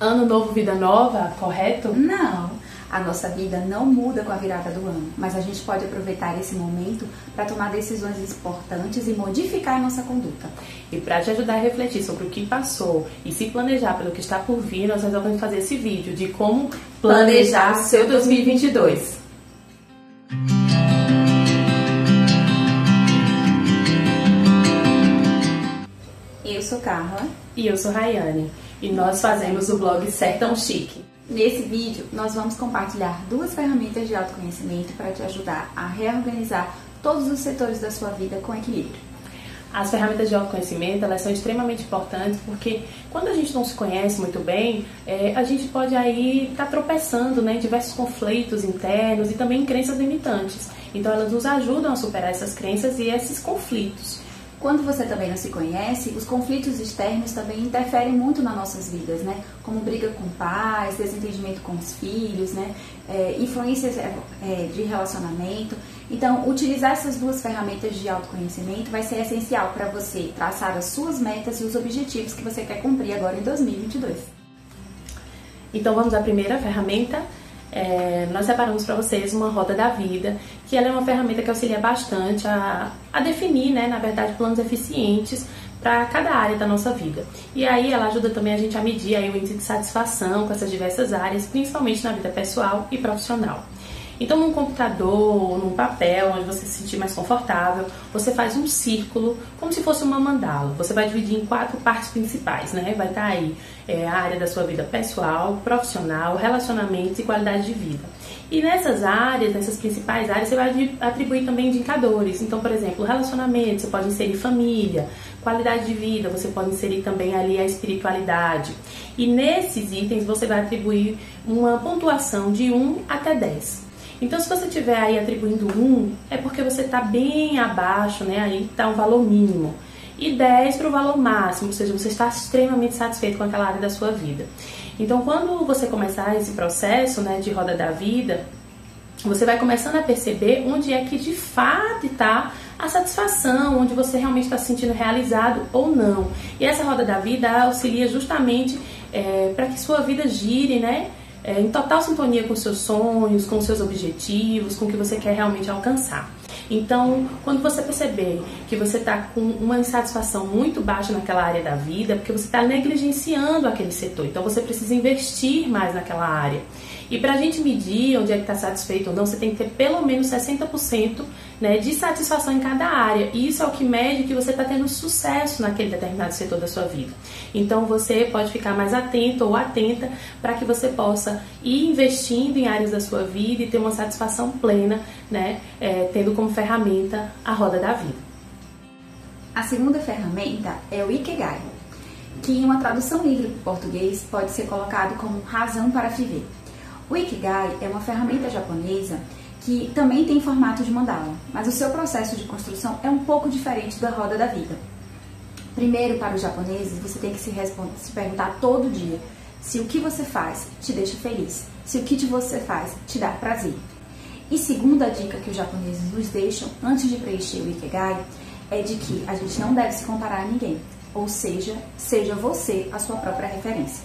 Ano novo, vida nova, correto? Não, a nossa vida não muda com a virada do ano, mas a gente pode aproveitar esse momento para tomar decisões importantes e modificar a nossa conduta. E para te ajudar a refletir sobre o que passou e se planejar pelo que está por vir, nós resolvemos fazer esse vídeo de como planejar seu 2022. Eu sou Carla. E eu sou Rayane. E nós fazemos o blog Sertão Chique. Nesse vídeo, nós vamos compartilhar duas ferramentas de autoconhecimento para te ajudar a reorganizar todos os setores da sua vida com equilíbrio. As ferramentas de autoconhecimento elas são extremamente importantes porque quando a gente não se conhece muito bem, é, a gente pode aí estar tá tropeçando né, em diversos conflitos internos e também em crenças limitantes. Então elas nos ajudam a superar essas crenças e esses conflitos. Quando você também não se conhece, os conflitos externos também interferem muito nas nossas vidas, né? Como briga com pais, desentendimento com os filhos, né? É, influências é, é, de relacionamento. Então, utilizar essas duas ferramentas de autoconhecimento vai ser essencial para você traçar as suas metas e os objetivos que você quer cumprir agora em 2022. Então, vamos à primeira ferramenta, é, nós separamos para vocês uma roda da vida, que ela é uma ferramenta que auxilia bastante a, a definir, né, na verdade, planos eficientes para cada área da nossa vida. E aí ela ajuda também a gente a medir aí o índice de satisfação com essas diversas áreas, principalmente na vida pessoal e profissional. Então, num computador, num papel, onde você se sentir mais confortável, você faz um círculo, como se fosse uma mandala. Você vai dividir em quatro partes principais, né? Vai estar tá aí é, a área da sua vida pessoal, profissional, relacionamentos e qualidade de vida. E nessas áreas, nessas principais áreas, você vai atribuir também indicadores. Então, por exemplo, relacionamento, você pode inserir família, qualidade de vida, você pode inserir também ali a espiritualidade. E nesses itens você vai atribuir uma pontuação de 1 até 10. Então, se você estiver aí atribuindo 1, é porque você está bem abaixo, né? Aí está um valor mínimo. E 10 para o valor máximo, ou seja, você está extremamente satisfeito com aquela área da sua vida. Então, quando você começar esse processo né, de roda da vida, você vai começando a perceber onde é que de fato está a satisfação, onde você realmente está se sentindo realizado ou não. E essa roda da vida auxilia justamente é, para que sua vida gire, né? É, em total sintonia com seus sonhos, com seus objetivos, com o que você quer realmente alcançar. Então, quando você perceber que você está com uma insatisfação muito baixa naquela área da vida, porque você está negligenciando aquele setor, então você precisa investir mais naquela área. E para a gente medir onde é que está satisfeito ou não, você tem que ter pelo menos 60% né, de satisfação em cada área. E isso é o que mede que você está tendo sucesso naquele determinado setor da sua vida. Então você pode ficar mais atento ou atenta para que você possa ir investindo em áreas da sua vida e ter uma satisfação plena, né, é, tendo como ferramenta a roda da vida. A segunda ferramenta é o Ikigai, que em uma tradução livre para o português pode ser colocado como razão para viver. O Ikigai é uma ferramenta japonesa que também tem formato de mandala, mas o seu processo de construção é um pouco diferente da roda da vida. Primeiro, para os japoneses, você tem que se, se perguntar todo dia se o que você faz te deixa feliz, se o que você faz te dá prazer. E segunda dica que os japoneses nos deixam antes de preencher o Ikigai é de que a gente não deve se comparar a ninguém, ou seja, seja você a sua própria referência.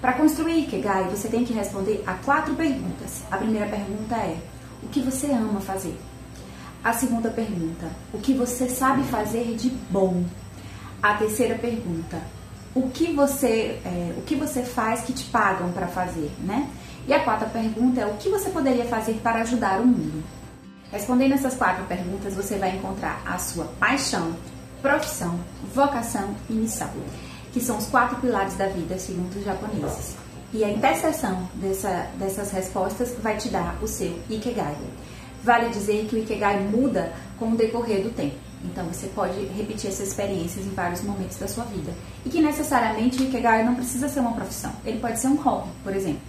Para construir Ikigai, você tem que responder a quatro perguntas. A primeira pergunta é: o que você ama fazer? A segunda pergunta: o que você sabe fazer de bom? A terceira pergunta: o que você, é, o que você faz que te pagam para fazer, né? E a quarta pergunta é: o que você poderia fazer para ajudar o mundo? Respondendo essas quatro perguntas, você vai encontrar a sua paixão, profissão, vocação e missão que são os quatro pilares da vida, segundo os japoneses. E a interseção dessa, dessas respostas vai te dar o seu Ikigai. Vale dizer que o Ikigai muda com o decorrer do tempo. Então você pode repetir essas experiências em vários momentos da sua vida. E que necessariamente o Ikigai não precisa ser uma profissão. Ele pode ser um hobby, por exemplo.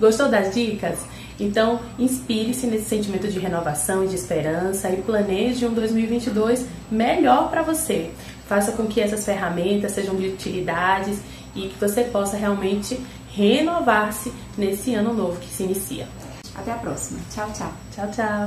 Gostou das dicas? Então, inspire-se nesse sentimento de renovação e de esperança e planeje um 2022 melhor para você. Faça com que essas ferramentas sejam de utilidades e que você possa realmente renovar-se nesse ano novo que se inicia. Até a próxima. Tchau, tchau. Tchau, tchau.